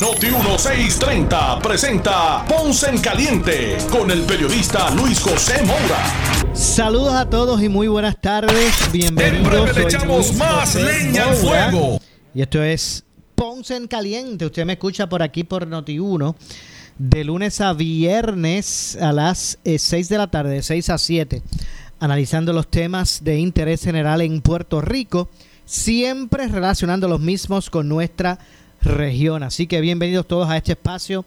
Noti 1630 presenta Ponce en Caliente con el periodista Luis José Moura. Saludos a todos y muy buenas tardes. Bienvenidos. le echamos más leña al fuego. Y esto es Ponce en Caliente. Usted me escucha por aquí por Noti 1 de lunes a viernes a las 6 eh, de la tarde, de 6 a 7, analizando los temas de interés general en Puerto Rico, siempre relacionando los mismos con nuestra región. Así que bienvenidos todos a este espacio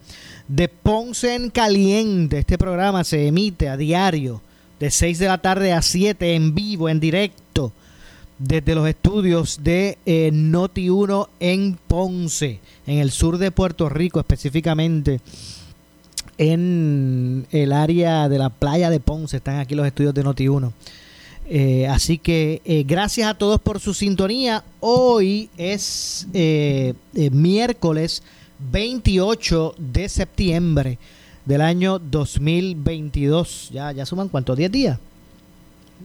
de Ponce en Caliente. Este programa se emite a diario de 6 de la tarde a 7 en vivo, en directo, desde los estudios de eh, Noti 1 en Ponce, en el sur de Puerto Rico específicamente en el área de la playa de Ponce. Están aquí los estudios de Noti1. Eh, así que eh, gracias a todos por su sintonía. Hoy es eh, miércoles 28 de septiembre del año 2022. Ya, ya suman cuántos, 10 días.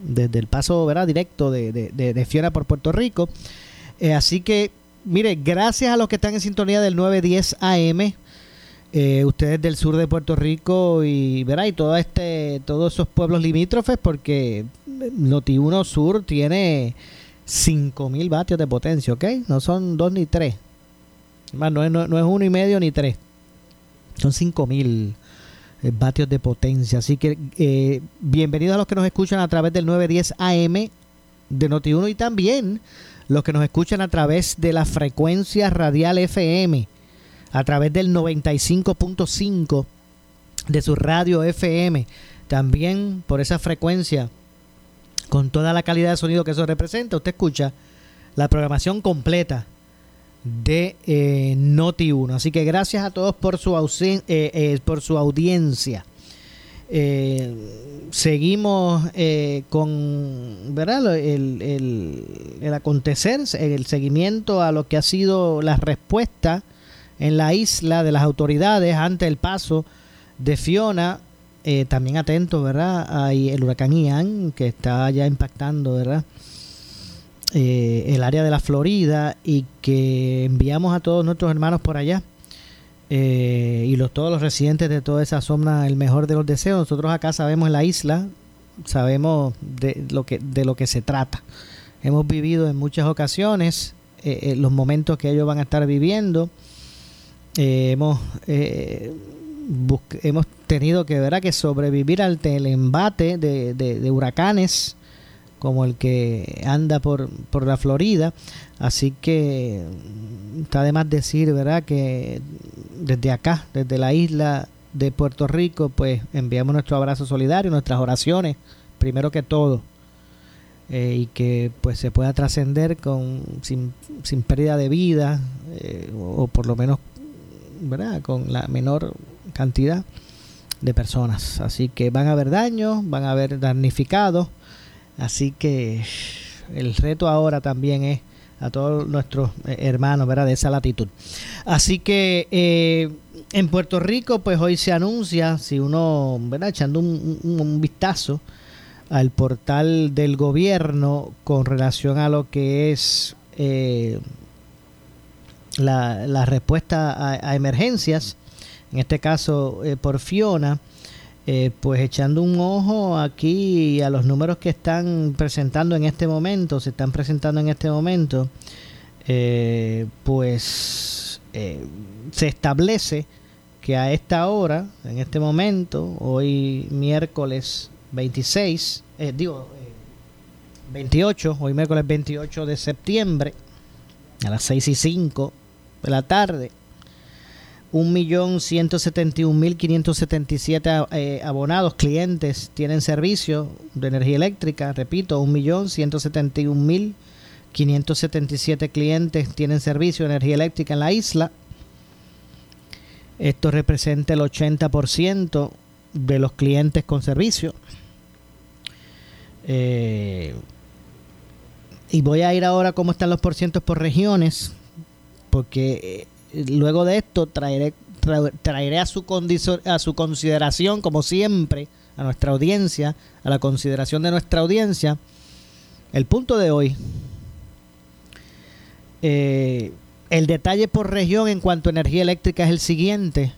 Desde el paso ¿verdad? directo de, de, Fiora por Puerto Rico. así que, mire, gracias a los que están en sintonía del 910 AM eh, ustedes del sur de Puerto Rico y verá y todo este todos esos pueblos limítrofes porque Noti1 Sur tiene 5000 vatios de potencia, ¿ok? No son dos ni tres. Más, no, es, no, es uno y medio ni tres. Son 5000 eh, vatios de potencia. Así que eh, bienvenidos a los que nos escuchan a través del 910 AM de Noti1 y también los que nos escuchan a través de la frecuencia radial FM a través del 95.5 de su radio FM. También por esa frecuencia, con toda la calidad de sonido que eso representa, usted escucha la programación completa de eh, Noti 1. Así que gracias a todos por su, eh, eh, por su audiencia. seguimos con ¿verdad? El, el, el, acontecer, el seguimiento a lo que ha sido la respuesta en la isla de las autoridades ante el paso de Fiona. Eh, también atento, ¿verdad? Hay el huracán Ian que está ya impactando, ¿verdad? Eh, el área de la Florida y que enviamos a todos nuestros hermanos por allá eh, y los, todos los residentes de toda esa zona el mejor de los deseos. Nosotros acá sabemos en la isla, sabemos de lo que, de lo que se trata. Hemos vivido en muchas ocasiones los momentos que ellos van a estar viviendo hemos, hemos tenido que, ¿verdad? que sobrevivir al embate de, de, huracanes como el que anda por, por la Florida. Así que está de más decir, ¿verdad? Que desde acá, desde la isla de Puerto Rico, pues enviamos nuestro abrazo solidario, nuestras oraciones, primero que todo, eh, y que pues se pueda trascender con sin, sin pérdida de vida, o, por lo menos ¿verdad? con la menor cantidad de personas. Así que van a haber daños, van a haber damnificados. Así que el reto ahora también es a todos nuestros eh, hermanos ¿verdad? de esa latitud. Así que eh, en Puerto Rico, pues hoy se anuncia, si uno, ¿verdad? echando un, vistazo al portal del gobierno con relación a lo que es eh, la, respuesta a, emergencias, en este caso eh, por Fiona, eh, pues echando un ojo aquí a los números que están presentando en este momento, se están presentando en este momento, eh, pues se establece que a esta hora, en este momento, hoy miércoles 26, digo, 28, hoy miércoles 28 de septiembre, a las 6 y 5 de la tarde, 1.171.577 eh, abonados, clientes tienen servicio de energía eléctrica. Repito, 1.171.577 clientes tienen servicio de energía eléctrica en la isla. Esto representa el 80% de los clientes con servicio. Eh, y voy a ir ahora cómo están los porcientos por regiones, porque eh, luego de esto traeré, traeré a, su a su consideración, como siempre, a nuestra audiencia, a la consideración de nuestra audiencia, el punto de hoy. Eh, el detalle por región en cuanto a energía eléctrica es el siguiente.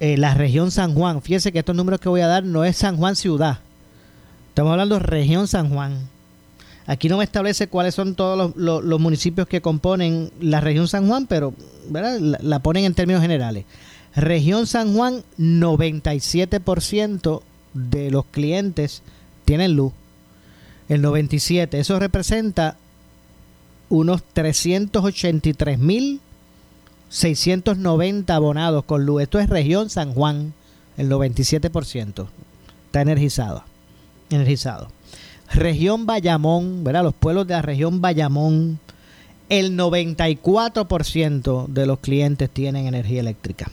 Eh, la región San Juan, fíjese que estos números que voy a dar no es San Juan ciudad. Estamos hablando de región San Juan. Aquí no me establece cuáles son todos los, municipios que componen la región San Juan, pero La, la, ponen en términos generales. Región San Juan, 97% de los clientes tienen luz. El 97, eso representa unos 383.690 abonados con luz. Esto es región San Juan, el 97%. Está energizado. energizado. Región Bayamón, ¿verdad? Los pueblos de la región Bayamón, el 94% de los clientes tienen energía eléctrica.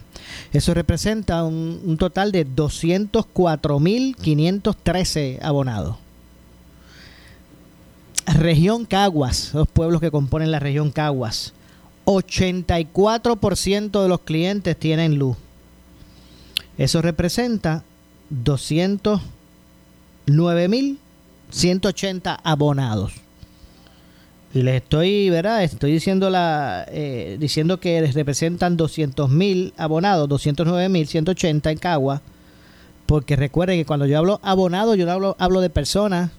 Eso representa un, un total de 204.513 abonados. Región Caguas, los pueblos que componen la región Caguas, 84% de los clientes tienen luz. Eso representa 209.180 abonados. Y les estoy, ¿verdad? Estoy diciendo, la, eh, diciendo que les representan 200.000 abonados, 209.180 en Caguas. Porque recuerden que cuando yo hablo abonado, yo no hablo, hablo de personas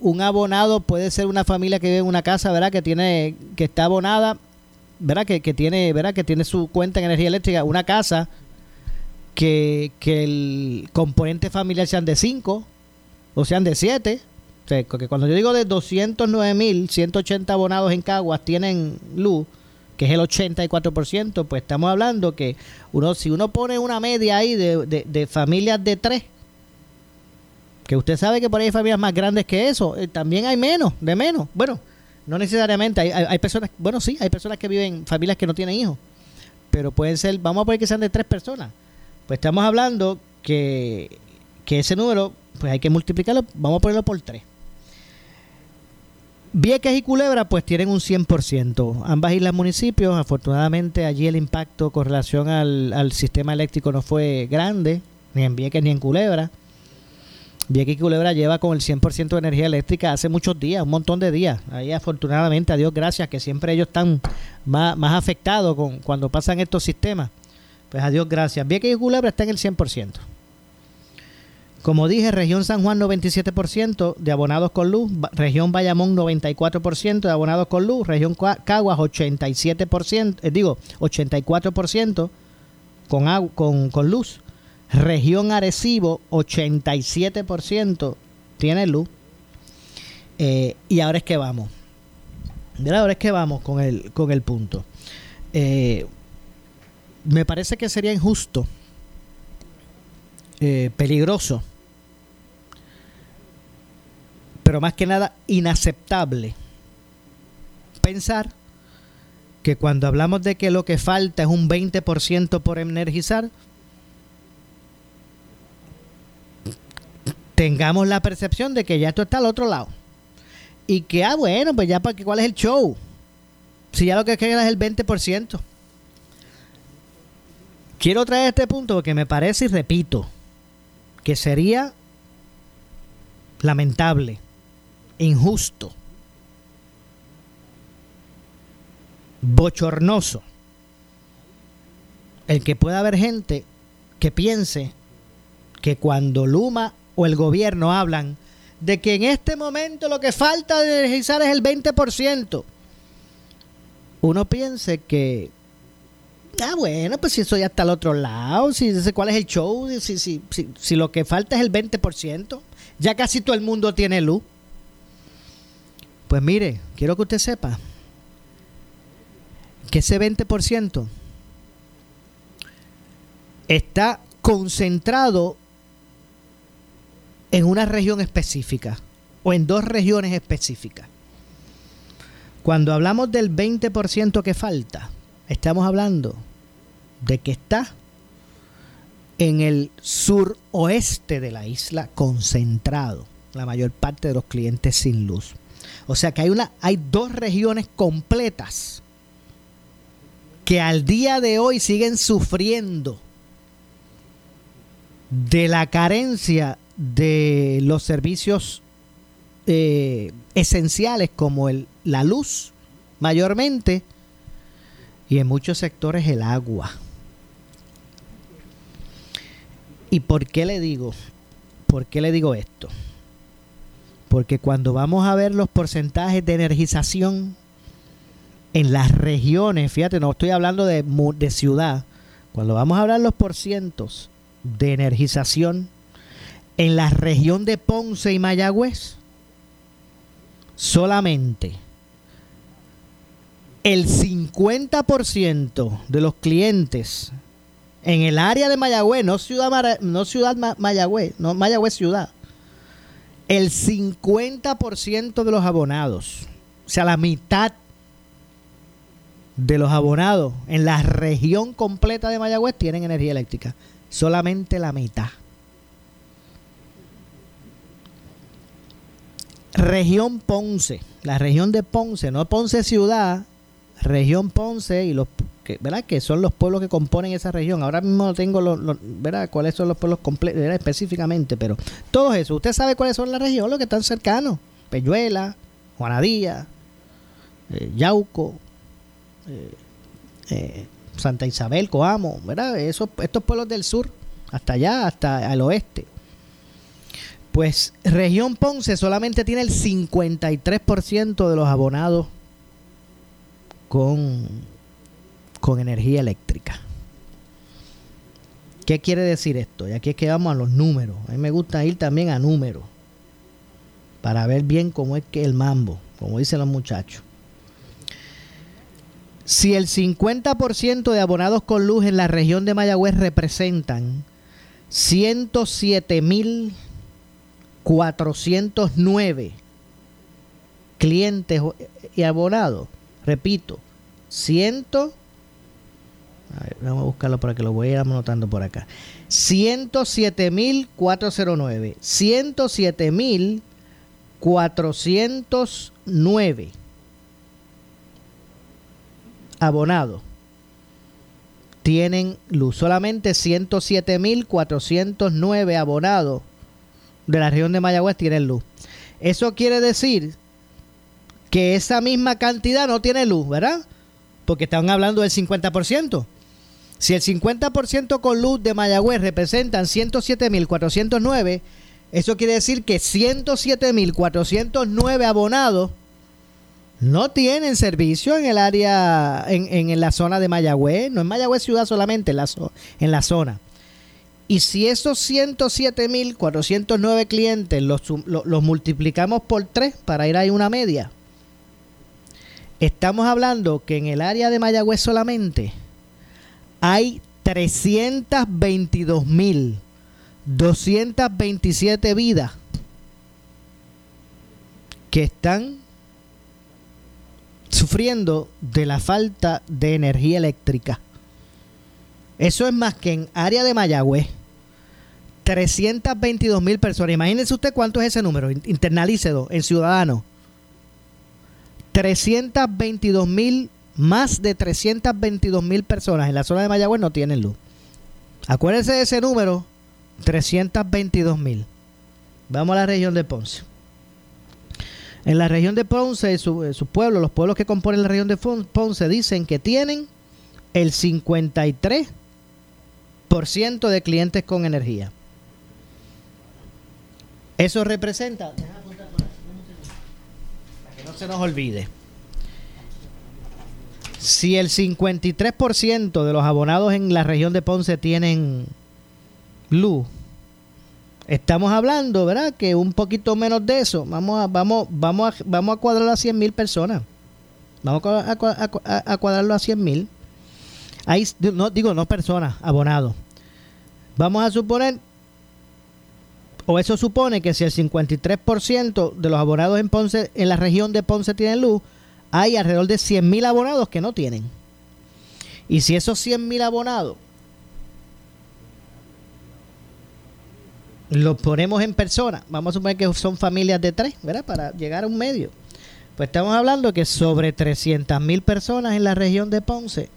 un abonado puede ser una familia que vive en una casa, ¿verdad? Que tiene, que está abonada, ¿verdad? Que, tiene, ¿verdad? Que tiene su cuenta en energía eléctrica, una casa que, el componente familiar sean de 5 o sean de 7. O que cuando yo digo de 209.180 abonados en Caguas tienen luz, que es el 84%, pues estamos hablando que uno si uno pone una media ahí de, de, familias de 3, que usted sabe que por ahí hay familias más grandes que eso, eh, también hay menos, de menos. Bueno, no necesariamente, hay, hay, personas, bueno, sí, hay personas que viven, familias que no tienen hijos, pero pueden ser, vamos a poner que sean de tres personas. Pues estamos hablando que, que ese número, pues hay que multiplicarlo, vamos a ponerlo por tres. Vieques y Culebra pues tienen un 100%. Ambas islas municipios, afortunadamente allí el impacto con relación al, al sistema eléctrico no fue grande, ni en Vieques ni en Culebra. Vieques y Culebra lleva con el 100% de energía eléctrica hace muchos días, un montón de días. Ahí afortunadamente, a Dios gracias, que siempre ellos están más, más afectados con, cuando pasan estos sistemas. Pues a Dios gracias. Vieques y Culebra está en el 100%. Como dije, región San Juan 97% de abonados con luz, región Bayamón 94% de abonados con luz, región Caguas 87%, eh, digo 84% con, con, con luz Región Arecibo, 87% tiene luz. Eh, y ahora es que vamos. Ahora es que vamos con el, con el punto. Eh, me parece que sería injusto, eh, peligroso, pero más que nada inaceptable pensar que cuando hablamos de que lo que falta es un 20% por energizar, tengamos la percepción de que ya esto está al otro lado. Y que, ah, bueno, pues ya, para ¿cuál es el show? Si ya lo que queda es el 20%. Quiero traer este punto porque me parece, y repito, que sería lamentable, injusto, bochornoso, el que pueda haber gente que piense que cuando Luma o el gobierno hablan de que en este momento lo que falta de energizar es el 20%, uno piense que, ah, bueno, pues si eso ya está al otro lado, si cuál es el show, si, si, si, si lo que falta es el 20%, ya casi todo el mundo tiene luz. Pues mire, quiero que usted sepa que ese 20% está concentrado en una región específica o en dos regiones específicas. Cuando hablamos del 20% que falta, estamos hablando de que está en el suroeste de la isla concentrado, la mayor parte de los clientes sin luz. O sea que hay, una, hay dos regiones completas que al día de hoy siguen sufriendo de la carencia de los servicios eh, esenciales como el, la luz mayormente y en muchos sectores el agua. ¿Y por qué le digo? ¿Por qué le digo esto? Porque cuando vamos a ver los porcentajes de energización en las regiones, fíjate, no estoy hablando de, ciudad, cuando vamos a hablar los porcientos de energización en la región de Ponce y Mayagüez, solamente el 50% de los clientes en el área de Mayagüez, no ciudad, no ciudad Mayagüez, no Mayagüez ciudad, el 50% de los abonados, o sea, la mitad de los abonados en la región completa de Mayagüez tienen energía eléctrica. Solamente la mitad. Región Ponce, la región de Ponce, no Ponce ciudad, región Ponce y los que, ¿verdad? que son los pueblos que componen esa región. Ahora mismo no tengo los, ¿verdad? cuáles son los pueblos específicamente, pero todo eso, usted sabe cuáles son las regiones, los que están cercanos. Peñuela, Juanadía, eh, Yauco, eh, eh, Santa Isabel, Coamo, ¿verdad? Esos, estos pueblos del sur, hasta allá, hasta el oeste. Pues región Ponce solamente tiene el 53% de los abonados con, con energía eléctrica. ¿Qué quiere decir esto? Y aquí es que vamos a los números. A mí me gusta ir también a números para ver bien cómo es que el mambo, como dicen los muchachos. Si el 50% de abonados con luz en la región de Mayagüez representan 107 mil 409 clientes y abonados. Repito, 100. vamos a buscarlo para que lo voy a ir anotando por acá. 107.409. 107.409 abonados tienen luz. Solamente 107.409 abonados de la región de Mayagüez tienen luz. Eso quiere decir que esa misma cantidad no tiene luz, ¿verdad? Porque están hablando del 50%. Si el 50% con luz de Mayagüez representan 107.409, eso quiere decir que 107.409 abonados no tienen servicio en el área, en, en, la zona de Mayagüez, no en Mayagüez ciudad solamente, en la, zona. Y si esos 107.409 clientes los, los, multiplicamos por 3 para ir a una media, estamos hablando que en el área de Mayagüez solamente hay 322.227 vidas que están sufriendo de la falta de energía eléctrica. Eso es más que en área de Mayagüez. 322 mil personas. Imagínense usted cuánto es ese número. Internalícedo en Ciudadanos. 322 mil, más de 322 mil personas en la zona de Mayagüez no tienen luz. Acuérdense de ese número, 322 mil. Vamos a la región de Ponce. En la región de Ponce, su, su pueblo, los pueblos que componen la región de Ponce, dicen que tienen el 53 ciento de clientes con energía. Eso representa, para que no se nos olvide, si el 53% de los abonados en la región de Ponce tienen luz, estamos hablando, ¿verdad? Que un poquito menos de eso, vamos a, vamos, vamos a, vamos a cuadrarlo a 100 mil personas. Vamos a, a, cuadrarlo a 100 mil. no digo, no personas, abonados. Vamos a suponer, o eso supone que si el 53% de los abonados en Ponce, en la región de Ponce tienen luz, hay alrededor de 100.000 abonados que no tienen. Y si esos 100.000 abonados lo ponemos en persona, vamos a suponer que son familias de tres, ¿verdad? Para llegar a un medio. Pues estamos hablando que sobre 300 mil personas en la región de Ponce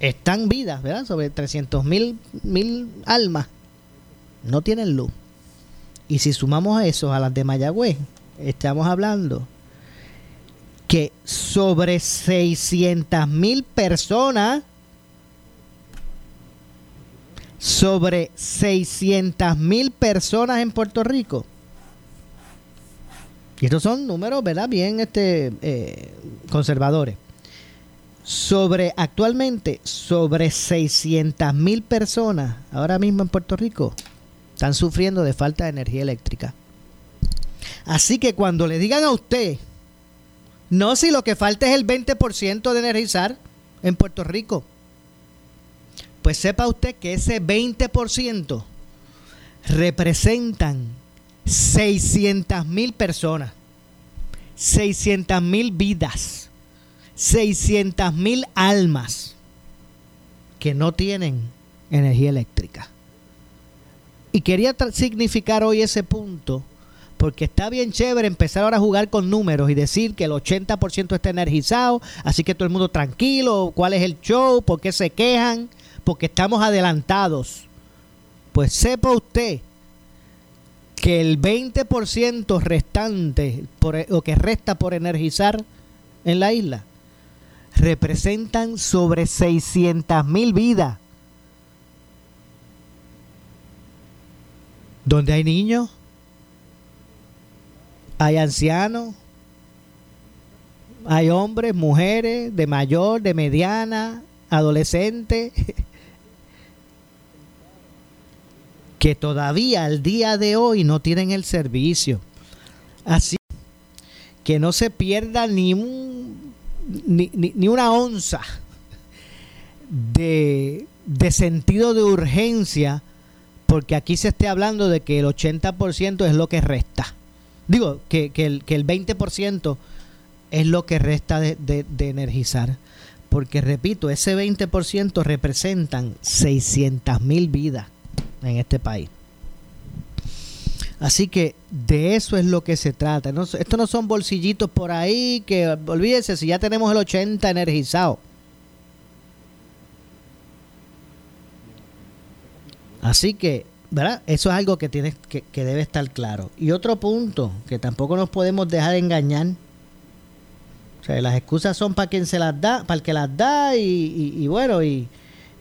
están vidas, ¿verdad? Sobre 300 mil mil almas no tienen luz. Y si sumamos eso a las de Mayagüez, estamos hablando que sobre 600 mil personas sobre 600 mil personas en Puerto Rico. Y estos son números, ¿verdad? Bien este, eh, conservadores. Sobre, actualmente, sobre 600 mil personas ahora mismo en Puerto Rico están sufriendo de falta de energía eléctrica. Así que cuando le digan a usted, no si lo que falta es el 20% de energizar en Puerto Rico, pues sepa usted que ese 20% representan 600 mil personas, 600 mil vidas, 600 mil almas que no tienen energía eléctrica. Y quería significar hoy ese punto porque está bien chévere empezar ahora a jugar con números y decir que el 80% está energizado, así que todo el mundo tranquilo, cuál es el show, por qué se quejan porque estamos adelantados. Pues sepa usted que el 20% restante por, o que resta por energizar en la isla representan sobre 600 mil vidas. Donde hay niños, hay ancianos, hay hombres, mujeres, de mayor, de mediana, adolescente, que todavía al día de hoy no tienen el servicio. Así que no se pierda ni, un, ni, una onza de, sentido de urgencia, porque aquí se esté hablando de que el 80% es lo que resta. Digo, que, el, que el 20% es lo que resta de, de energizar. Porque repito, ese 20% representan 600 mil vidas en este país. Así que de eso es lo que se trata. No, esto no son bolsillitos por ahí que olvídese si ya tenemos el 80 energizado. Así que, Eso es algo que, tiene, que, debe estar claro. Y otro punto que tampoco nos podemos dejar engañar. O sea, las excusas son para quien se las da, para el que las da y, bueno, y,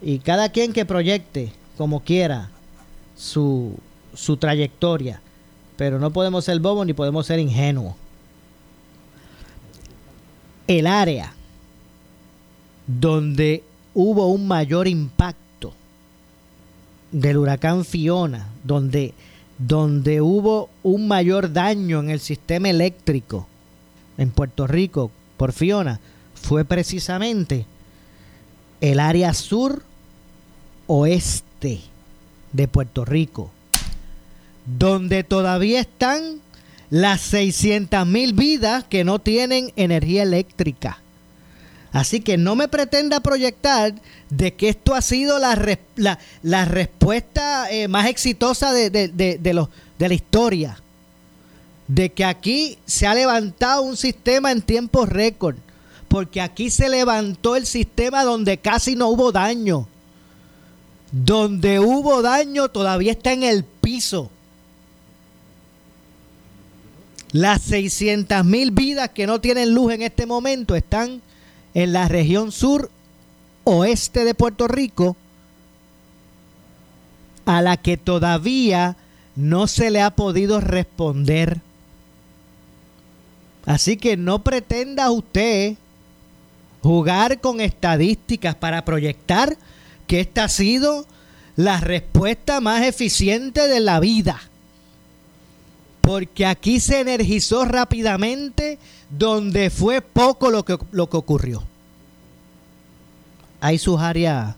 y cada quien que proyecte como quiera su, su trayectoria. Pero no podemos ser bobos ni podemos ser ingenuos. El área donde hubo un mayor impacto del huracán Fiona, donde, donde hubo un mayor daño en el sistema eléctrico en Puerto Rico por Fiona, fue precisamente el área sur oeste de Puerto Rico, donde todavía están las 600 mil vidas que no tienen energía eléctrica. Así que no me pretenda proyectar de que esto ha sido la, la, respuesta eh, más exitosa de, de, los, de la historia. De que aquí se ha levantado un sistema en tiempo récord. Porque aquí se levantó el sistema donde casi no hubo daño. Donde hubo daño todavía está en el piso. Las 600 mil vidas que no tienen luz en este momento están en la región sur oeste de Puerto Rico, a la que todavía no se le ha podido responder. Así que no pretenda usted jugar con estadísticas para proyectar que esta ha sido la respuesta más eficiente de la vida. Porque aquí se energizó rápidamente donde fue poco lo que, lo que ocurrió. Hay sus áreas,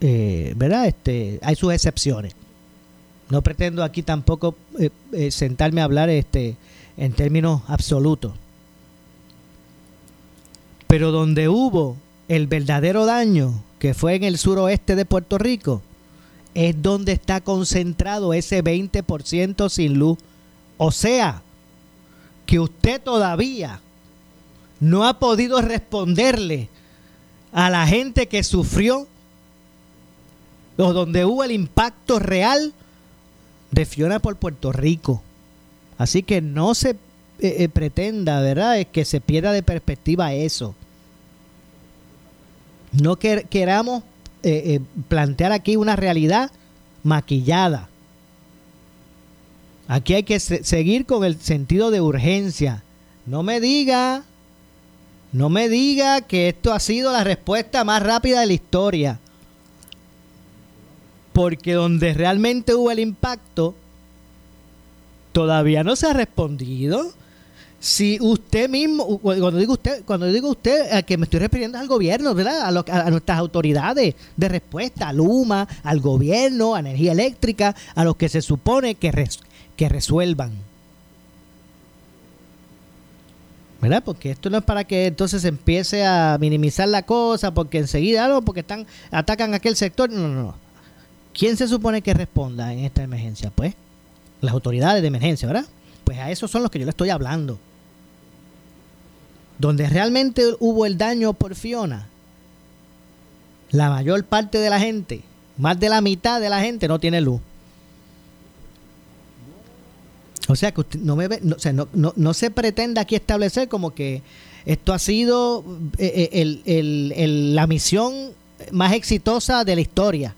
eh, ¿verdad? Este, hay sus excepciones. No pretendo aquí tampoco eh, eh, sentarme a hablar este, en términos absolutos. Pero donde hubo el verdadero daño que fue en el suroeste de Puerto Rico, es donde está concentrado ese 20% sin luz. O sea, que usted todavía no ha podido responderle a la gente que sufrió o donde hubo el impacto real de Fiona por Puerto Rico. Así que no se eh, eh, pretenda, ¿verdad? Que se pierda de perspectiva eso. No queramos eh, plantear aquí una realidad maquillada. Aquí hay que seguir con el sentido de urgencia. No me diga, no me diga que esto ha sido la respuesta más rápida de la historia. Porque donde realmente hubo el impacto, todavía no se ha respondido. Si usted mismo, cuando digo usted, cuando digo usted, a que me estoy refiriendo al gobierno, ¿verdad? A, nuestras autoridades de respuesta, a Luma, al gobierno, a energía eléctrica, a los que se supone que, resuelvan. ¿verdad? Porque esto no es para que entonces empiece a minimizar la cosa, porque enseguida, no, porque están atacan aquel sector. No, no, no. ¿Quién se supone que responda en esta emergencia? Pues las autoridades de emergencia, ¿verdad? Pues a esos son los que yo le estoy hablando. Donde realmente hubo el daño por Fiona, la mayor parte de la gente, más de la mitad de la gente no tiene luz. O sea que usted no me ve, no, o sea, no, no, se pretende aquí establecer como que esto ha sido eh, eh, la misión más exitosa de la historia.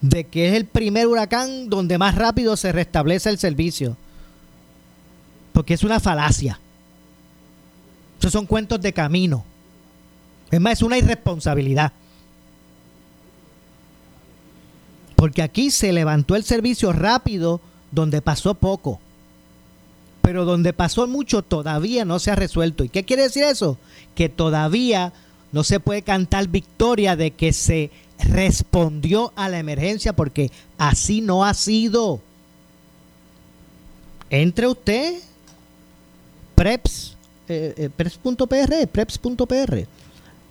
De que es el primer huracán donde más rápido se restablece el servicio. Porque es una falacia. Esos son cuentos de camino. Es más, es una irresponsabilidad. Porque aquí se levantó el servicio rápido donde pasó poco. Pero donde pasó mucho todavía no se ha resuelto. ¿Y qué quiere decir eso? Que todavía no se puede cantar victoria de que se respondió a la emergencia porque así no ha sido. Entre usted, preps, eh, eh, preps.pr, preps.pr,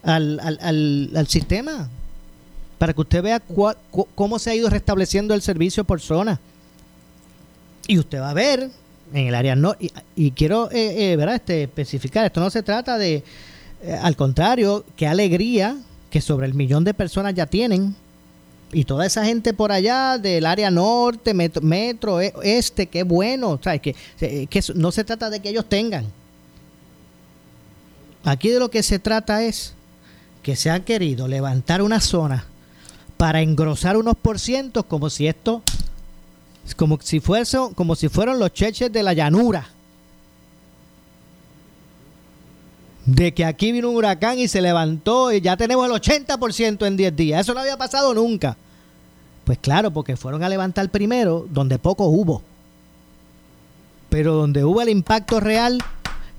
al, al, al, sistema, para que usted vea cómo se ha ido restableciendo el servicio por zona. Y usted va a ver en el área no y, quiero eh, eh, ¿verdad? Este, especificar, esto no se trata de, al contrario, qué alegría que sobre el millón de personas ya tienen y toda esa gente por allá del área norte, metro, e, este, qué bueno, sea, que, que no se trata de que ellos tengan. Aquí de lo que se trata es que se ha querido levantar una zona para engrosar unos por cientos como si esto como si, fuese, como si fueran los cheches de la llanura. De que aquí vino un huracán y se levantó y ya tenemos el 80% en 10 días. Eso no había pasado nunca. Pues claro, porque fueron a levantar primero donde poco hubo. Pero donde hubo el impacto real,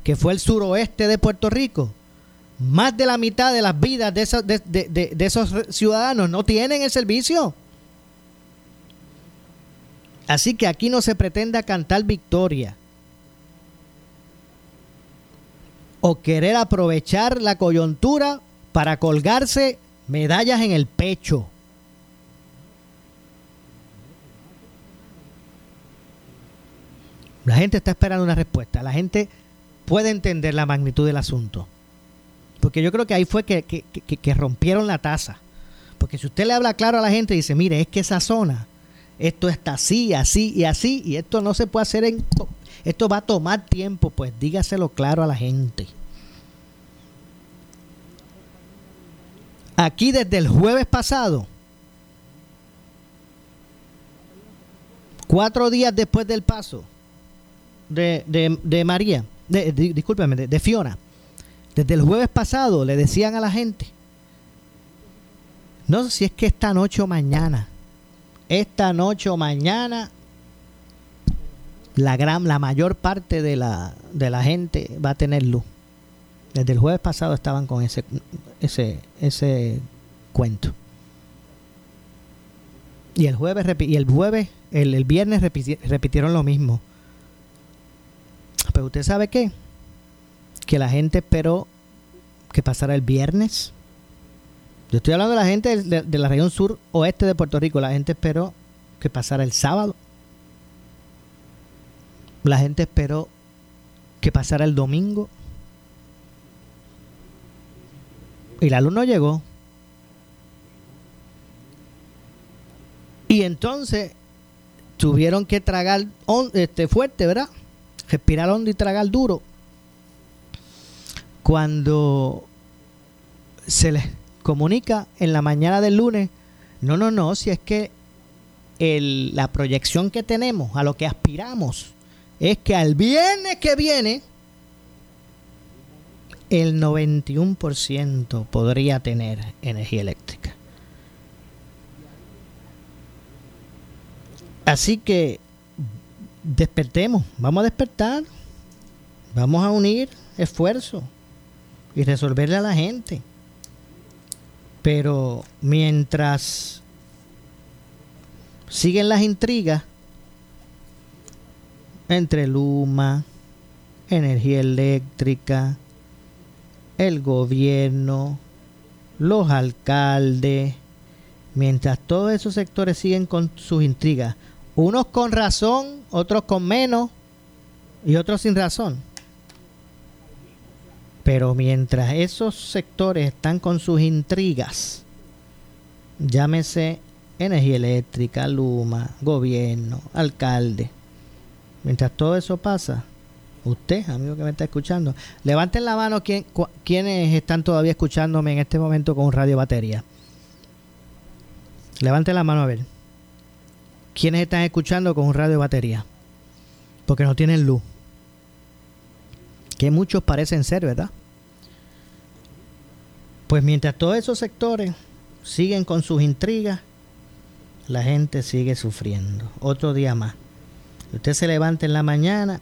que fue el suroeste de Puerto Rico, más de la mitad de las vidas de esos, de esos ciudadanos no tienen el servicio. Así que aquí no se pretenda cantar victoria o querer aprovechar la coyuntura para colgarse medallas en el pecho. La gente está esperando una respuesta. La gente puede entender la magnitud del asunto. Porque yo creo que ahí fue que, que rompieron la taza. Porque si usted le habla claro a la gente y dice, mire, es que esa zona esto está así, así y así, y esto no se puede hacer en... Esto va a tomar tiempo, pues dígaselo claro a la gente. Aquí desde el jueves pasado, cuatro días después del paso de, de, María, de, discúlpeme, de, de Fiona, desde el jueves pasado le decían a la gente, no si es que esta noche o mañana, esta noche o mañana la gran la mayor parte de la, de la gente va a tener luz. Desde el jueves pasado estaban con ese ese ese cuento. Y el jueves y el jueves el, el viernes repitieron lo mismo. Pero usted sabe qué? Que la gente esperó que pasara el viernes Yo estoy hablando de la gente de, de la región sur oeste de Puerto Rico. La gente esperó que pasara el sábado. La gente esperó que pasara el domingo. Y la luz no llegó. Y entonces tuvieron que tragar este, fuerte, ¿verdad? Respirar hondo y tragar duro. Cuando se les comunica en la mañana del lunes, no, no, no, si es que la proyección que tenemos, a lo que aspiramos, es que al viernes que viene, el 91% podría tener energía eléctrica. Así que despertemos, vamos a despertar, vamos a unir esfuerzos y resolverle a la gente. Pero mientras siguen las intrigas entre Luma, energía eléctrica, el gobierno, los alcaldes, mientras todos esos sectores siguen con sus intrigas, unos con razón, otros con menos y otros sin razón. Pero mientras esos sectores están con sus intrigas, llámese energía eléctrica, Luma, gobierno, alcalde, mientras todo eso pasa, usted, amigo que me está escuchando, levanten la mano quien, quienes están todavía escuchándome en este momento con radio batería. Levanten la mano a ver. ¿Quiénes están escuchando con un radio batería? Porque no tienen luz. Que muchos parecen ser, ¿verdad? Pues mientras todos esos sectores siguen con sus intrigas, la gente sigue sufriendo. Otro día más. Usted se levanta en la mañana,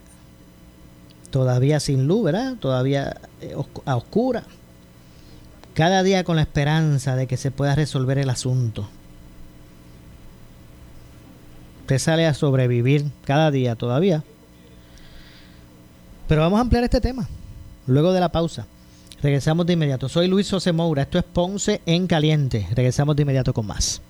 todavía sin luz, ¿verdad? Todavía eh, a oscura. Cada día con la esperanza de que se pueda resolver el asunto. Usted sale a sobrevivir cada día todavía. Pero vamos a ampliar este tema luego de la pausa. Regresamos de inmediato. Soy Luis José Moura. Esto es Ponce en Caliente. Regresamos de inmediato con más.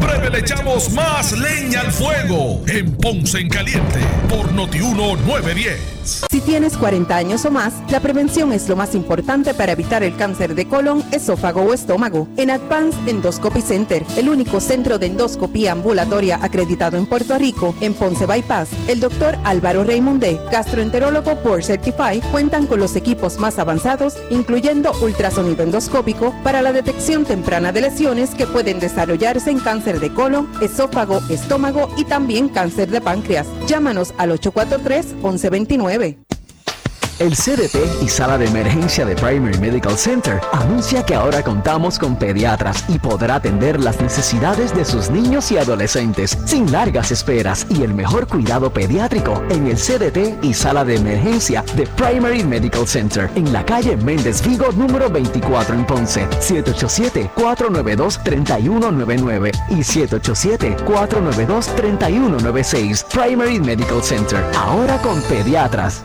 Breve le echamos más leña al fuego en Ponce en Caliente por Notiuno 910. Si tienes 40 años o más, la prevención es lo más importante para evitar el cáncer de colon, esófago o estómago. En Advanced Endoscopy Center, el único centro de endoscopía ambulatoria acreditado en Puerto Rico, en Ponce Bypass, el doctor Álvaro Raymondé, gastroenterólogo por Certify, cuentan con los equipos más avanzados, incluyendo ultrasonido endoscópico para la detección temprana de lesiones que pueden desarrollarse en cáncer de colon, esófago, estómago y también cáncer de páncreas. Llámanos al 843-1129. El CDT y Sala de Emergencia de Primary Medical Center anuncia que ahora contamos con pediatras y podrá atender las necesidades de sus niños y adolescentes sin largas esperas y el mejor cuidado pediátrico en el CDT y Sala de Emergencia de Primary Medical Center en la calle Méndez Vigo número 24 en Ponce, 787-492-3199 y 787-492-3196 Primary Medical Center, ahora con pediatras.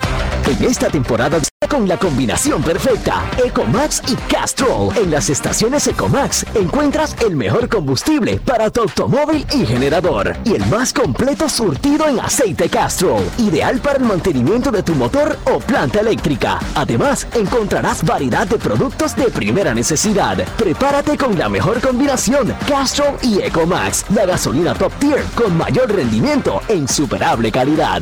En esta temporada con la combinación perfecta, Ecomax y Castrol. En las estaciones Ecomax encuentras el mejor combustible para tu automóvil y generador y el más completo surtido en aceite Castrol, ideal para el mantenimiento de tu motor o planta eléctrica. Además, encontrarás variedad de productos de primera necesidad. Prepárate con la mejor combinación Castrol y Ecomax, la gasolina top tier con mayor rendimiento e insuperable calidad.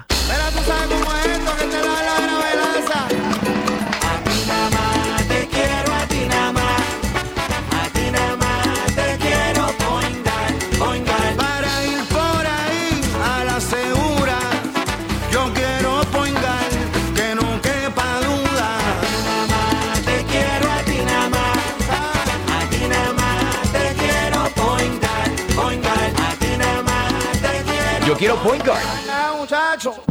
Pero tú sabes cómo es esto que te da la gravelaza. A ti nada más te quiero, a ti nada más. A ti nada más te quiero poingar, poingar. Para ir por ahí a la segura, yo quiero poingar, que no quepa duda. Nada más te quiero, a ti nada más. A ti nada más te quiero poingar, poingar. A ti nada más te quiero. Yo quiero Point natural.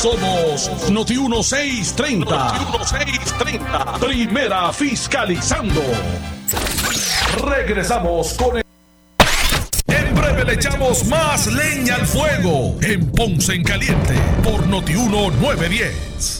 Somos Noti 1630. Noti 1630. Primera fiscalizando. Regresamos con el. En breve le echamos más leña al fuego en Ponce en Caliente por Noti 1910.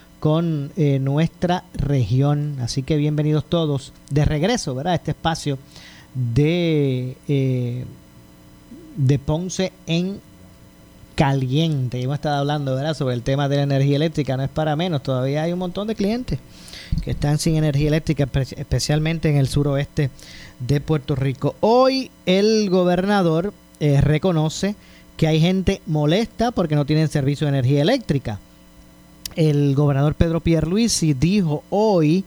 con eh, nuestra región. Así que bienvenidos todos de regreso, ¿verdad? A este espacio de, eh, de Ponce en caliente. Hemos estado hablando, ¿verdad? Sobre el tema de la energía eléctrica. No es para menos. Todavía hay un montón de clientes que están sin energía eléctrica, espe- especialmente en el suroeste de Puerto Rico. Hoy el gobernador eh, reconoce que hay gente molesta porque no tienen servicio de energía eléctrica. El gobernador Pedro Pierluisi dijo hoy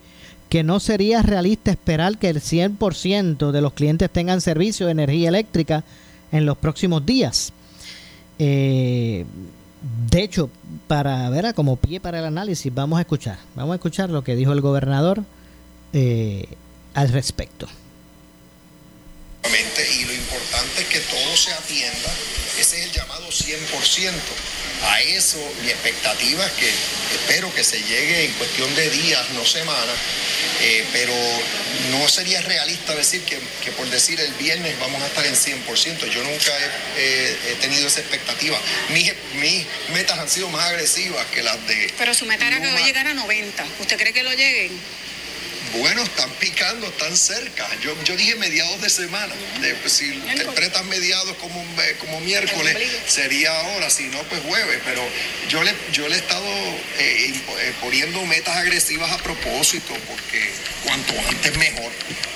que no sería realista esperar que el 100% de los clientes tengan servicio de energía eléctrica en los próximos días. Eh, de hecho, para ver como pie para el análisis, vamos a escuchar, vamos a escuchar lo que dijo el gobernador eh, al respecto. y lo importante es que todo se atienda. Ese es el llamado 100%. A eso mi expectativa es que espero que se llegue en cuestión de días, no semanas, eh, pero no sería realista decir que, que por decir el viernes vamos a estar en 100%. Yo nunca he, tenido esa expectativa. Mis, mis metas han sido más agresivas que las de... Pero su meta era que Luma. va a llegar a 90. ¿Usted cree que lo lleguen? Bueno, están picando, están cerca. Yo, yo dije mediados de semana. De- pues, si interpretas mediados como, eh, como miércoles, sería ahora, si no, pues jueves. Pero yo le, yo le he estado eh, eh, poniendo metas agresivas a propósito, porque cuanto antes mejor.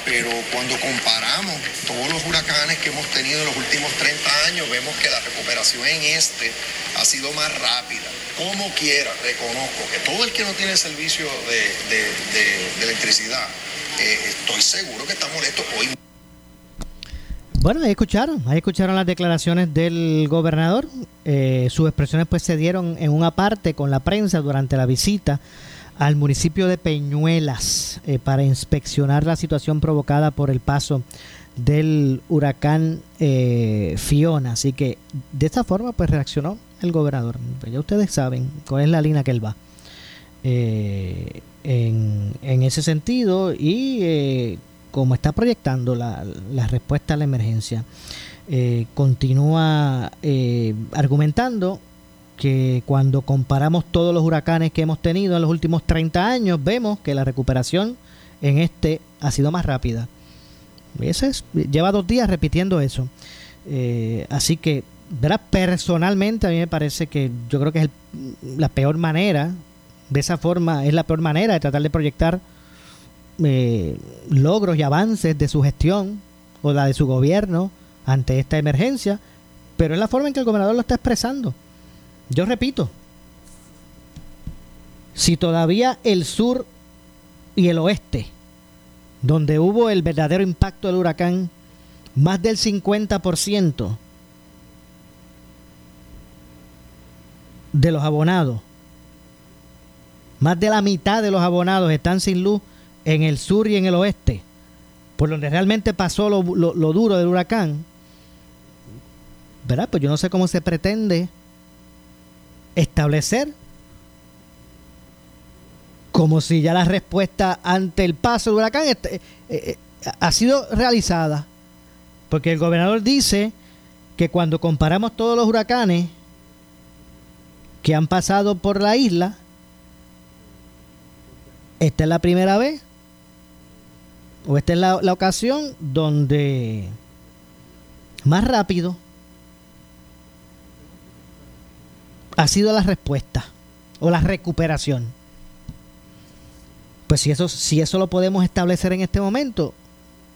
Pero cuando comparamos todos los huracanes que hemos tenido en los últimos 30 años, vemos que la recuperación en este ha sido más rápida. Como quiera, reconozco que todo el que no tiene servicio de, de- electricidad, eh, estoy seguro que está molesto hoy. Bueno, ahí escucharon, ahí escucharon las declaraciones del gobernador. Eh, sus expresiones pues se dieron en una parte con la prensa durante la visita al municipio de Peñuelas eh, para inspeccionar la situación provocada por el paso del huracán eh, Fiona. Así que de esta forma pues reaccionó el gobernador. Pues ya ustedes saben cuál es la línea que él va. Eh, en, en ese sentido y como está proyectando la, la respuesta a la emergencia, continúa argumentando que cuando comparamos todos los huracanes que hemos tenido en los últimos 30 años, vemos que la recuperación en este ha sido más rápida. Ese es, lleva dos días repitiendo eso. Eh, así que, ¿verdad? personalmente a mí me parece que yo creo que es el- la peor manera, de esa forma es la peor manera de tratar de proyectar eh, logros y avances de su gestión o la de su gobierno ante esta emergencia, pero es la forma en que el gobernador lo está expresando. Yo repito, si todavía el sur y el oeste, donde hubo el verdadero impacto del huracán, más del 50% de los abonados, más de la mitad de los abonados están sin luz en el sur y en el oeste, por donde realmente pasó lo, lo- duro del huracán, ¿verdad? Pues yo no sé cómo se pretende establecer como si ya la respuesta ante el paso del huracán eh, eh, ha sido realizada. Porque el gobernador dice que cuando comparamos todos los huracanes que han pasado por la isla, esta es la primera vez, o esta es la ocasión donde más rápido ha sido la respuesta o la recuperación. Pues si eso, si eso lo podemos establecer en este momento,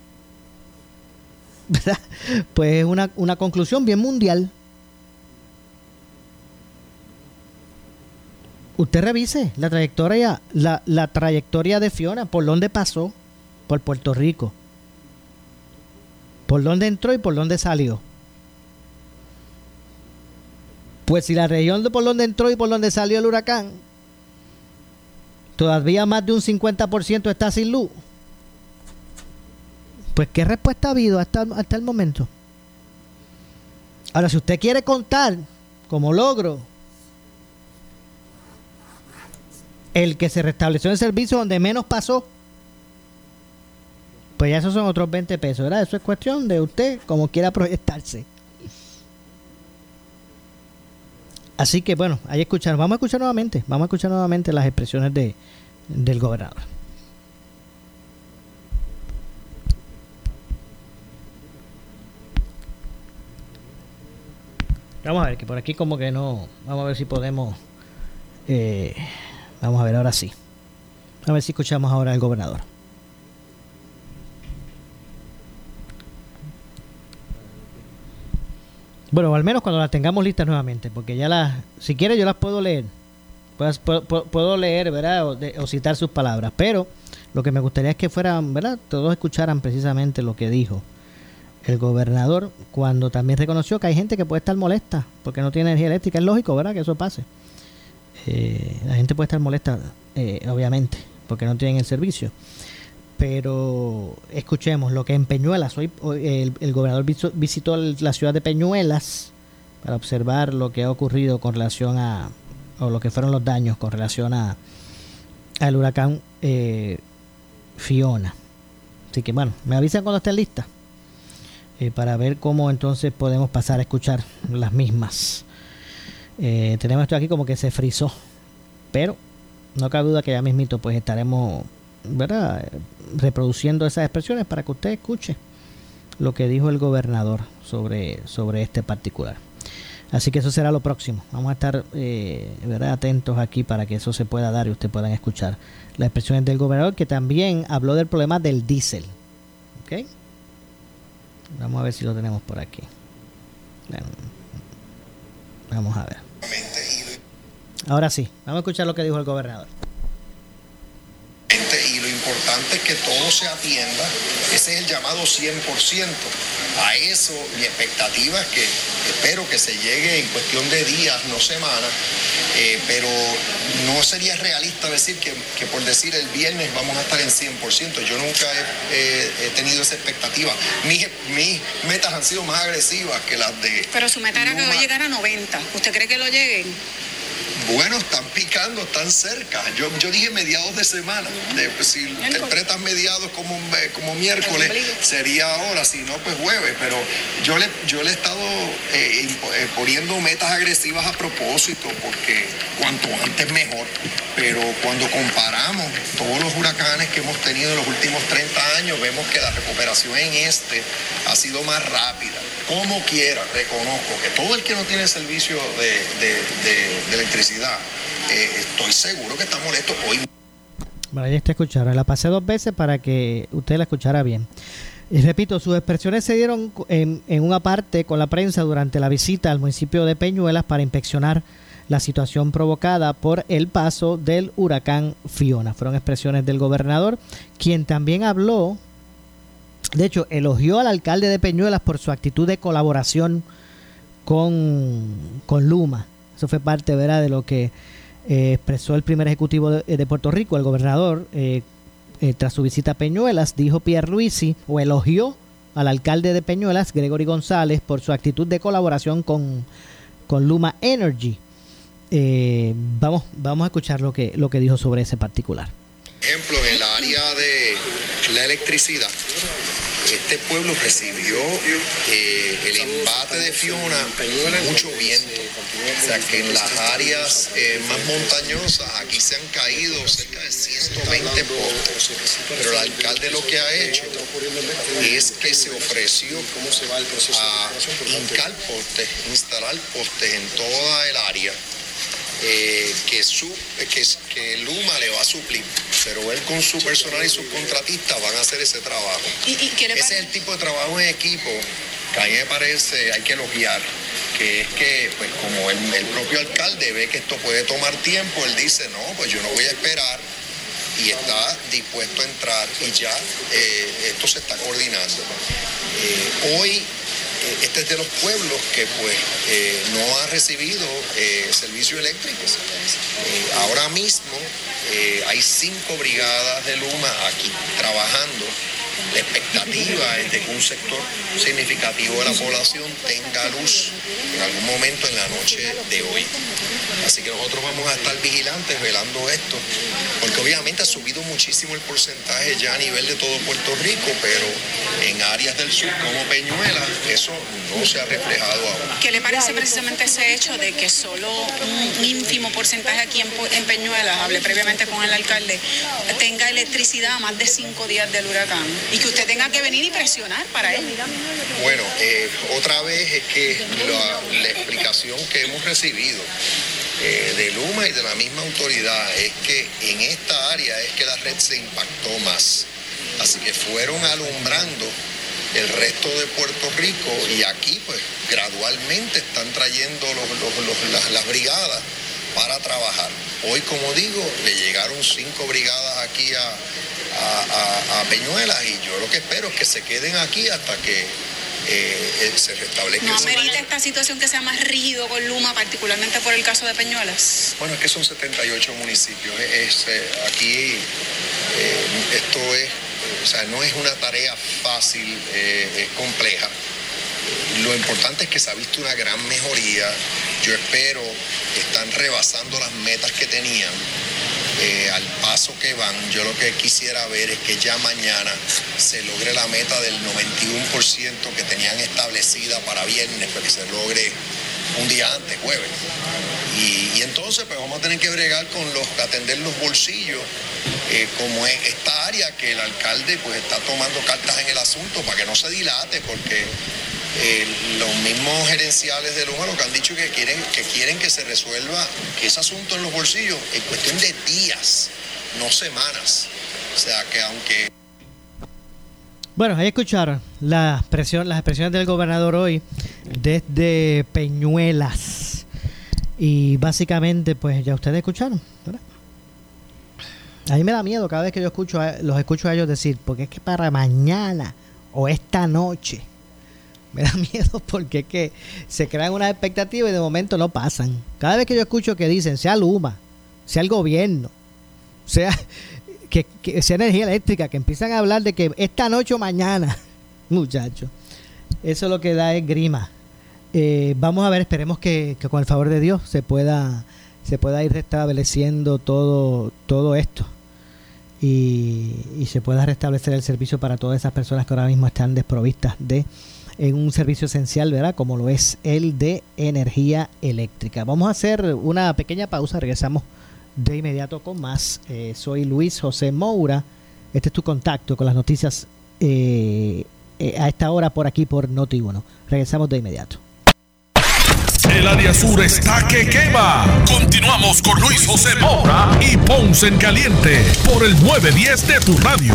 ¿verdad? pues es una, una conclusión bien mundial. Usted revise la trayectoria, la, la trayectoria de Fiona, por dónde pasó, por Puerto Rico, por dónde entró y por dónde salió. Pues si la región de por donde entró y por donde salió el huracán, todavía más de un 50% está sin luz. Pues qué respuesta ha habido hasta, hasta el momento. Ahora, si usted quiere contar como logro el que se restableció el servicio donde menos pasó, pues ya esos son otros 20 pesos, ¿verdad? Eso es cuestión de usted como quiera proyectarse. Así que bueno, ahí escucharon. Vamos a escuchar nuevamente. Vamos a escuchar nuevamente las expresiones de, del gobernador. Vamos a ver, que por aquí como que no. Vamos a ver si podemos. eh, vamos a ver, ahora sí. A ver si escuchamos ahora al gobernador. Bueno, al menos cuando las tengamos listas nuevamente, porque ya las, si quiere yo las puedo leer, Puedo, puedo- puedo leer, ¿verdad? O, de- o citar sus palabras, pero lo que me gustaría es que fueran, ¿verdad? Todos escucharan precisamente lo que dijo el gobernador cuando también reconoció que hay gente que puede estar molesta porque no tiene energía eléctrica. Es lógico, ¿verdad? Que eso pase. Eh, la gente puede estar molesta, eh, obviamente, porque no tienen el servicio. Pero escuchemos lo que en Peñuelas, hoy, el, el gobernador visitó la ciudad de Peñuelas para observar lo que ha ocurrido con relación a, o lo que fueron los daños con relación a al huracán eh, Fiona. Así que bueno, me avisan cuando estén listas eh, para ver cómo entonces podemos pasar a escuchar las mismas. Eh, tenemos esto aquí como que se frizó, pero no cabe duda que ya mismito pues estaremos ¿verdad? reproduciendo esas expresiones para que usted escuche lo que dijo el gobernador sobre, sobre este particular. Así que eso será lo próximo. Vamos a estar eh, ¿verdad? atentos aquí para que eso se pueda dar y usted puedan escuchar las expresiones del gobernador que también habló del problema del diésel. ¿Ok? Vamos a ver si lo tenemos por aquí. Bueno, Vamos a ver. Ahora sí, vamos a escuchar lo que dijo el gobernador. Importante es que todo se atienda. Ese es el llamado 100%. A eso mi expectativa es que espero que se llegue en cuestión de días, no semanas, eh, pero no sería realista decir que, que por decir el viernes vamos a estar en 100%. Yo nunca he, tenido esa expectativa. Mis, mis metas han sido más agresivas que las de... Pero su meta era que Luma. hoy llegara a 90. ¿Usted cree que lo lleguen? Bueno, están picando, están cerca. Yo, yo dije mediados de semana. De- pues, si interpretas mediados como, como miércoles, sería ahora, si no, pues jueves. Pero yo le, yo le he estado eh, eh, poniendo metas agresivas a propósito, porque cuanto antes mejor. Pero cuando comparamos todos los huracanes que hemos tenido en los últimos 30 años, vemos que la recuperación en este ha sido más rápida. Como quiera, reconozco que todo el que no tiene servicio de, de- de- de electricidad, eh, estoy seguro que está molesto hoy. Bueno, ya está escuchando. La pasé dos veces para que usted la escuchara bien. Y repito, sus expresiones se dieron en, en una parte con la prensa durante la visita al municipio de Peñuelas para inspeccionar la situación provocada por el paso del huracán Fiona. Fueron expresiones del gobernador, quien también habló, de hecho, elogió al alcalde de Peñuelas por su actitud de colaboración con, con Luma. Eso fue parte ¿verdad? de lo que eh, expresó el primer ejecutivo de, de Puerto Rico, el gobernador, eh, eh, tras su visita a Peñuelas, dijo Pierre Luisi o elogió al alcalde de Peñuelas, Gregory González, por su actitud de colaboración con, con Luma Energy. Eh, vamos, vamos a escuchar lo que, lo que dijo sobre ese particular. ejemplo, en el área de la electricidad, este pueblo recibió eh, el embate de Fiona mucho viento. O sea que en las áreas eh, más montañosas aquí se han caído cerca de 120 postes. Pero el alcalde lo que ha hecho es que se ofreció a hincar postes, instalar postes en toda el área eh, que, su, eh, que, que Luma le va a suplir, pero él con su personal y sus contratistas van a hacer ese trabajo. ¿Y, y qué le Ese es el tipo de trabajo en equipo que a mí me parece hay que elogiar, que es que pues como el, el propio alcalde ve que esto puede tomar tiempo, él dice, no, pues yo no voy a esperar y está dispuesto a entrar y ya eh, esto se está coordinando. Eh, hoy este es de los pueblos que pues eh, no ha recibido eh, servicio eléctrico. Eh, ahora mismo eh, hay cinco brigadas de Luma aquí trabajando. La expectativa es de que un sector significativo de la población tenga luz en algún momento en la noche de hoy. Así que nosotros vamos a estar vigilantes, velando esto, porque obviamente ha subido muchísimo el porcentaje ya a nivel de todo Puerto Rico, pero en áreas del sur como Peñuela eso no se ha reflejado aún. ¿Qué le parece precisamente ese hecho de que solo un ínfimo porcentaje aquí en, Peñuelas, hablé previamente con el alcalde, tenga electricidad a más de cinco días del huracán y que usted tenga que venir y presionar para él? Bueno, eh, otra vez es que la, la explicación que hemos recibido eh, de Luma y de la misma autoridad es que en esta área es que la red se impactó más. Así que fueron alumbrando el resto de Puerto Rico y aquí pues gradualmente están trayendo los- las, brigadas para trabajar. Hoy, como digo, le llegaron cinco brigadas aquí a- a- a Peñuelas y yo lo que espero es que se queden aquí hasta que eh, se restablezca ¿No amerita esta situación que sea más rígido con Luma, particularmente por el caso de Peñuelas? Bueno, es que son 78 municipios. Es, eh, aquí eh, esto es, o sea, no es una tarea fácil, eh, es compleja. Lo importante es que se ha visto una gran mejoría. Yo espero que están rebasando las metas que tenían. eh, al paso que van, yo lo que quisiera ver es que ya mañana se logre la meta del 91% que tenían establecida para viernes, pero que se logre un día antes, jueves. Y, entonces pues vamos a tener que bregar con los, atender los bolsillos, eh, como es esta área que el alcalde pues está tomando cartas en el asunto para que no se dilate, porque eh, los mismos gerenciales de Luma lo que han dicho que quieren, que quieren que se resuelva ese asunto en los bolsillos en cuestión de días, no semanas. O sea que aunque Bueno, ahí escucharon la expresión, las expresiones del gobernador hoy desde Peñuelas. Y básicamente, pues ya ustedes escucharon, ¿verdad? A mí me da miedo cada vez que yo escucho a- los escucho a ellos decir, porque es que para mañana o esta noche. Me da miedo porque es que se crean unas expectativas y de momento no pasan. Cada vez que yo escucho que dicen, sea Luma, sea el gobierno, sea que, sea energía eléctrica, que empiezan a hablar de que esta noche o mañana, muchachos, eso lo que da es grima. Eh, vamos a ver, esperemos que, con el favor de Dios se pueda se pueda ir restableciendo todo todo esto y se pueda restablecer el servicio para todas esas personas que ahora mismo están desprovistas de en un servicio esencial, ¿verdad? Como lo es el de energía eléctrica. Vamos a hacer una pequeña pausa, regresamos de inmediato con más. Eh, soy Luis José Moura. Este es tu contacto con las noticias eh, eh, a esta hora por aquí por Noti1. Regresamos de inmediato. El área sur está que quema. Continuamos con Luis José Moura y Ponce en Caliente por el 910 de tu radio.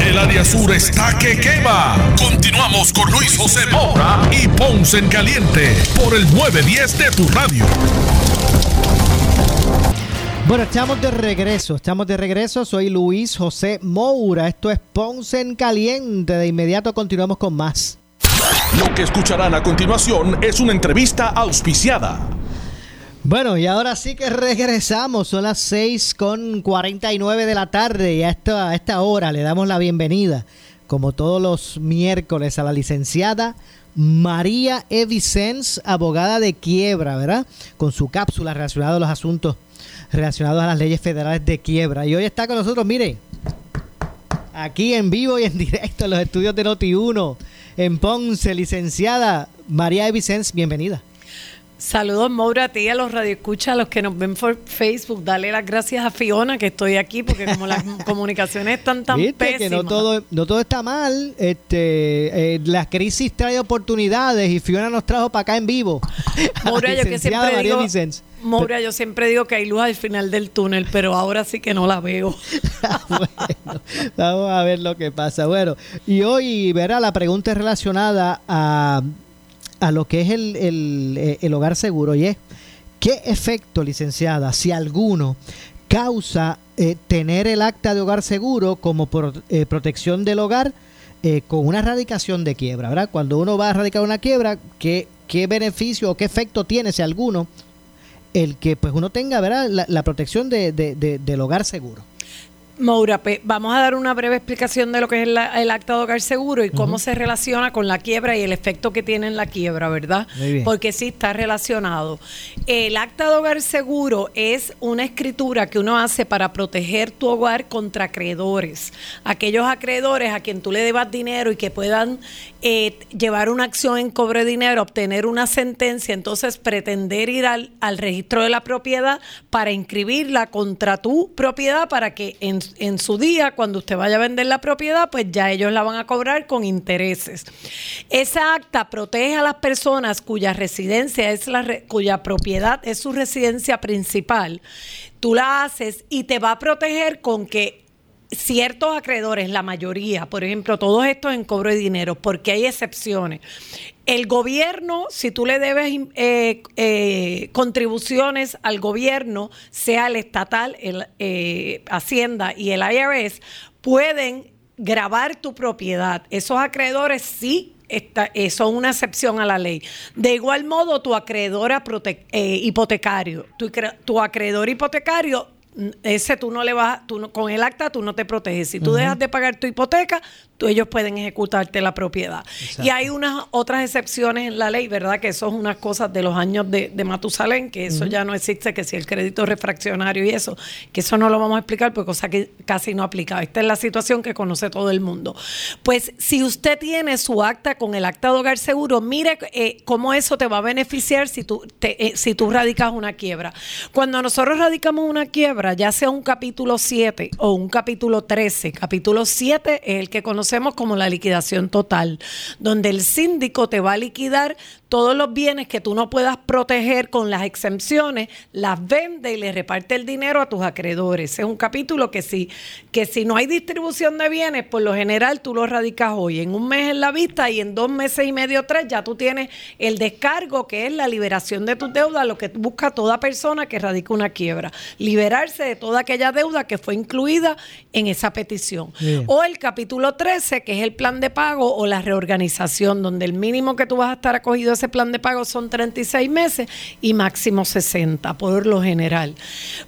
El área sur está que quema. Continuamos con Luis José Moura y Ponce en Caliente por el 910 de tu radio. Bueno, estamos de regreso, estamos de regreso. Soy Luis José Moura. Esto es Ponce en Caliente. De inmediato continuamos con más. Lo que escucharán a continuación es una entrevista auspiciada. Bueno, y ahora sí que regresamos. Son las 6 con 49 de la tarde y a esta, a esta hora le damos la bienvenida, como todos los miércoles, a la licenciada María E. Vicens, abogada de quiebra, ¿verdad? Con su cápsula relacionada a los asuntos relacionados a las leyes federales de quiebra. Y hoy está con nosotros, mire, aquí en vivo y en directo en los estudios de Noti1 en Ponce, licenciada María E. Vicens, bienvenida. Saludos, Maura, a ti a los radioescuchas, a los que nos ven por Facebook. Dale las gracias a Fiona que estoy aquí, porque como las comunicaciones están tan Viste pésimas. que no todo, no todo está mal. Este, eh, la crisis trae oportunidades y Fiona nos trajo para acá en vivo. Maura, yo que siempre María digo. Maura, yo siempre digo que hay luz al final del túnel, pero ahora sí que no la veo. bueno, vamos a ver lo que pasa. Bueno, y hoy, verá, la pregunta es relacionada a, a lo que es el, el, eh, el hogar seguro y es, ¿qué efecto, licenciada, si alguno, causa eh, tener el acta de hogar seguro como pro- eh, protección del hogar eh, con una erradicación de quiebra, ¿verdad? Cuando uno va a erradicar una quiebra, ¿qué, qué beneficio o qué efecto tiene, si alguno, el que pues uno tenga, ¿verdad? La, la protección de, de- de- del hogar seguro. Maura, pe- vamos a dar una breve explicación de lo que es la- el acta de hogar seguro y cómo se relaciona con la quiebra y el efecto que tiene en la quiebra, ¿verdad? Muy bien. Porque sí está relacionado. El acta de hogar seguro es una escritura que uno hace para proteger tu hogar contra acreedores. Aquellos acreedores a quien tú le debas dinero y que puedan eh, llevar una acción en cobro de dinero, obtener una sentencia, entonces pretender ir al, al registro de la propiedad para inscribirla contra tu propiedad para que en, en su día, cuando usted vaya a vender la propiedad, pues ya ellos la van a cobrar con intereses. Esa acta protege a las personas cuya residencia es la re- cuya propiedad es su residencia principal. Tú la haces y te va a proteger con que ciertos acreedores, la mayoría, por ejemplo, todos estos en cobro de dinero, porque hay excepciones. El gobierno, si tú le debes eh, eh, contribuciones al gobierno, sea el estatal, el eh, Hacienda y el IRS, pueden grabar tu propiedad. Esos acreedores sí son una excepción a la ley. De igual modo, tu acreedora hipotecario, tu, cre- tu acreedor hipotecario mm, ese tú no le vas, tú no- con el acta tú no te proteges. Si tú dejas de pagar tu hipoteca, tú, ellos pueden ejecutarte la propiedad. Y hay unas otras excepciones en la ley, ¿verdad? Que eso es unas cosas de los años de, de Matusalén, que eso ya no existe, que si el crédito refraccionario y eso, que eso no lo vamos a explicar porque cosa que casi no aplica. Esta es la situación que conoce todo el mundo. Pues si usted tiene su acta con el acta de hogar seguro, mire eh, cómo eso te va a beneficiar si tú, te- eh, si tú radicas una quiebra. Cuando nosotros radicamos una quiebra, ya sea un capítulo 7 o un capítulo 13, capítulo 7 es el que como la liquidación total, donde el síndico te va a liquidar todos los bienes que tú no puedas proteger con las exempciones, las vende y le reparte el dinero a tus acreedores. Es un capítulo que si, que si no hay distribución de bienes, por lo general tú lo radicas hoy, en un mes en la vista y en dos meses y medio, tres, ya tú tienes el descargo, que es la liberación de tus deudas, lo que busca toda persona que radica una quiebra. Liberarse de toda aquella deuda que fue incluida en esa petición. Bien. O el capítulo 13, que es el plan de pago o la reorganización, donde el mínimo que tú vas a estar acogido a ese plan de pago son 36 meses y máximo 60 por lo general.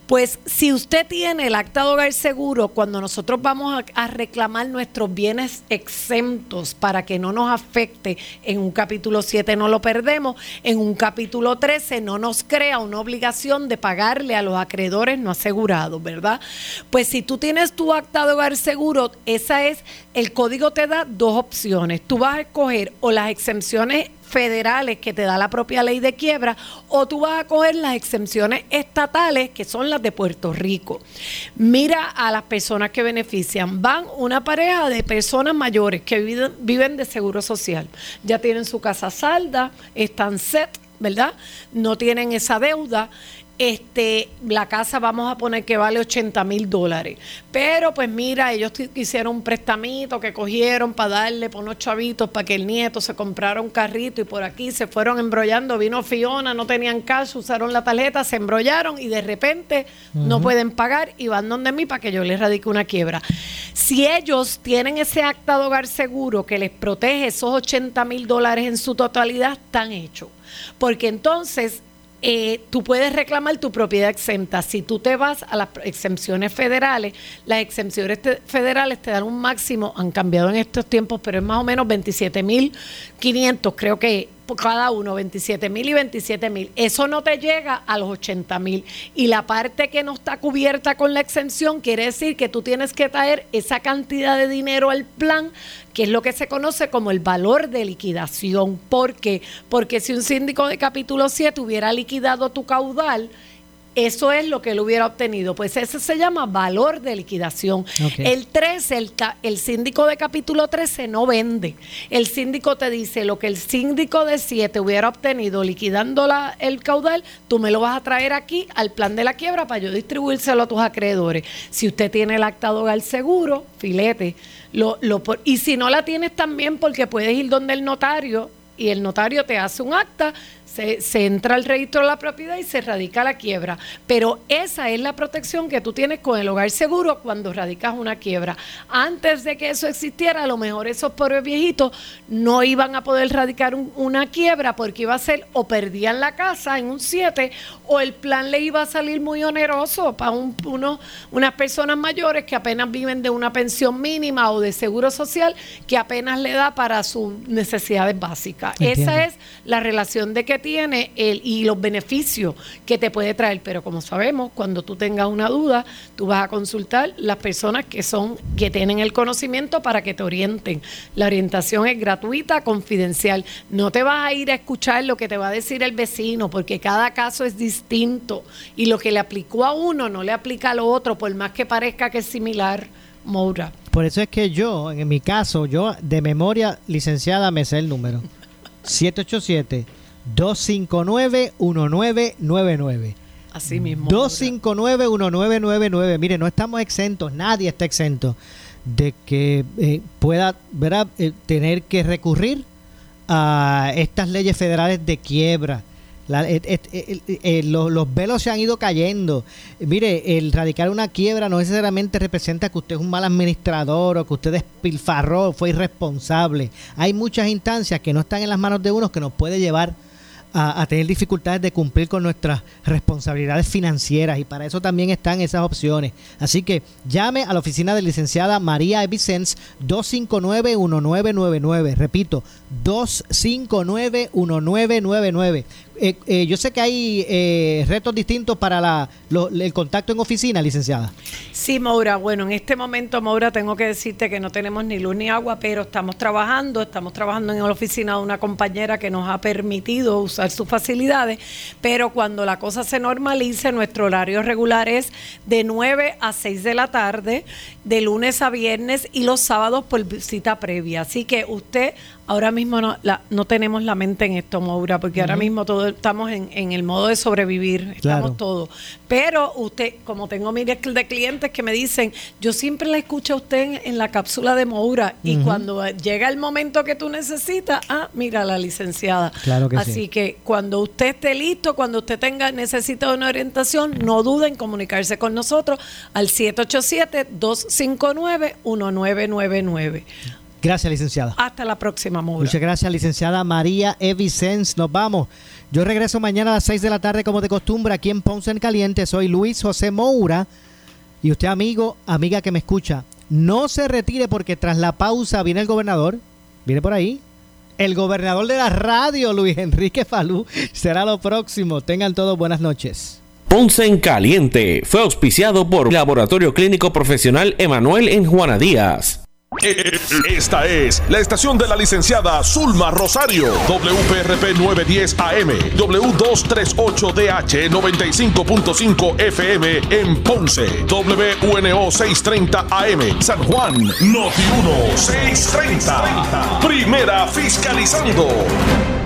Pues si usted tiene el acta de hogar seguro, cuando nosotros vamos a, reclamar nuestros bienes exentos para que no nos afecte, en un capítulo 7 no lo perdemos, en un capítulo 13 no nos crea una obligación de pagarle a los acreedores no asegurados, ¿verdad? Pues si tú tienes tu acta de hogar seguro, esa es, el código te da dos opciones. Tú vas a escoger o las exenciones federales que te da la propia ley de quiebra o tú vas a coger las exenciones estatales que son las de Puerto Rico. Mira a las personas que benefician. Van una pareja de personas mayores que viven, viven de seguro social. Ya tienen su casa salda, están set, ¿verdad? No tienen esa deuda este, la casa vamos a poner que vale 80 mil dólares. Pero pues mira, ellos hicieron un prestamito que cogieron para darle por unos chavitos para que el nieto se comprara un carrito y por aquí se fueron embrollando. Vino Fiona, no tenían cash, usaron la tarjeta, se embrollaron y de repente no pueden pagar y van donde mí para que yo les radique una quiebra. Si ellos tienen ese acta de hogar seguro que les protege esos 80 mil dólares en su totalidad, están hechos. Porque entonces eh, tú puedes reclamar tu propiedad exenta. Si tú te vas a las exenciones federales, las exenciones federales te dan un máximo, han cambiado en estos tiempos, pero es más o menos 27.500, creo que cada uno, 27 mil y 27 mil. Eso no te llega a los 80 mil. Y la parte que no está cubierta con la exención quiere decir que tú tienes que traer esa cantidad de dinero al plan, que es lo que se conoce como el valor de liquidación. ¿Por qué? Porque si un síndico de capítulo 7 hubiera liquidado tu caudal, eso es lo que él hubiera obtenido. Pues ese se llama valor de liquidación. El 13, el, el síndico de capítulo 13 no vende. El síndico te dice lo que el síndico de 7 hubiera obtenido liquidando la- el caudal, tú me lo vas a traer aquí al plan de la quiebra para yo distribuírselo a tus acreedores. Si usted tiene el acta de hogar seguro, filete. Lo, lo, y si no la tienes también porque puedes ir donde el notario y el notario te hace un acta, se, se entra al registro de la propiedad y se radica la quiebra. Pero esa es la protección que tú tienes con el hogar seguro cuando radicas una quiebra. Antes de que eso existiera, a lo mejor esos pobres viejitos no iban a poder radicar un- una quiebra porque iba a ser o perdían la casa en un 7 o el plan le iba a salir muy oneroso para un, uno- unas personas mayores que apenas viven de una pensión mínima o de seguro social que apenas le da para sus necesidades básicas. Entiendo. Esa es la relación de que tiene el, y los beneficios que te puede traer. Pero como sabemos, cuando tú tengas una duda, tú vas a consultar las personas que son, que tienen el conocimiento para que te orienten. La orientación es gratuita, confidencial. No te vas a ir a escuchar lo que te va a decir el vecino, porque cada caso es distinto. Y lo que le aplicó a uno no le aplica al otro, por más que parezca que es similar, Moura. Por eso es que yo, en mi caso, yo de memoria licenciada me sé el número. 787-259-1999. Así mismo. 259-1999. Mire, no estamos exentos, nadie está exento de que eh, pueda ¿verdad? Eh, tener que recurrir a estas leyes federales de quiebra. La- et- et- el- el- los, los velos se han ido cayendo. Mire, el radicar una quiebra no necesariamente representa que usted es un mal administrador o que usted despilfarró, fue irresponsable. Hay muchas instancias que no están en las manos de uno que nos puede llevar a, tener dificultades de cumplir con nuestras responsabilidades financieras y para eso también están esas opciones. Así que llame a la oficina de licenciada María Vicens 259-1999. Repito, 259-1999. Eh, eh, yo sé que hay eh, retos distintos para el contacto en oficina, licenciada. Sí, Maura. Bueno, en este momento, Maura, tengo que decirte que no tenemos ni luz ni agua, pero estamos trabajando. Estamos trabajando en la oficina de una compañera que nos ha permitido usar sus facilidades, pero cuando la cosa se normalice, nuestro horario regular es de 9 a 6 de la tarde, de lunes a viernes y los sábados por cita previa. Así que usted ahora mismo no, la- no tenemos la mente en esto, Maura, porque ahora mismo todo, estamos en, en el modo de sobrevivir, estamos Claro. todos. Pero usted, como tengo miles de clientes que me dicen, yo siempre la escucho a usted en, en la cápsula de Moura y cuando llega el momento que tú necesitas, ah, mira la licenciada. Claro que Así sí. que cuando usted esté listo, cuando usted tenga necesita una orientación, no duden en comunicarse con nosotros al 787-259-1999. Gracias, licenciada. Hasta la próxima, Moura. Muchas gracias, licenciada María Evicens. Nos vamos. Yo regreso mañana a las 6 de la tarde, como de costumbre, aquí en Ponce en Caliente. Soy Luis José Moura. Y usted, amigo, amiga que me escucha, no se retire porque tras la pausa viene el gobernador. Viene por ahí. El gobernador de la radio, Luis Enrique Falú, será lo próximo. Tengan todos buenas noches. Ponce en Caliente fue auspiciado por Laboratorio Clínico Profesional Emanuel en Juana Díaz. Esta es la estación de la licenciada Zulma Rosario, WPRP 910 AM, W238DH 95.5 FM en Ponce, WNO 630 AM, San Juan, Noti 1 630. Primera fiscalizando.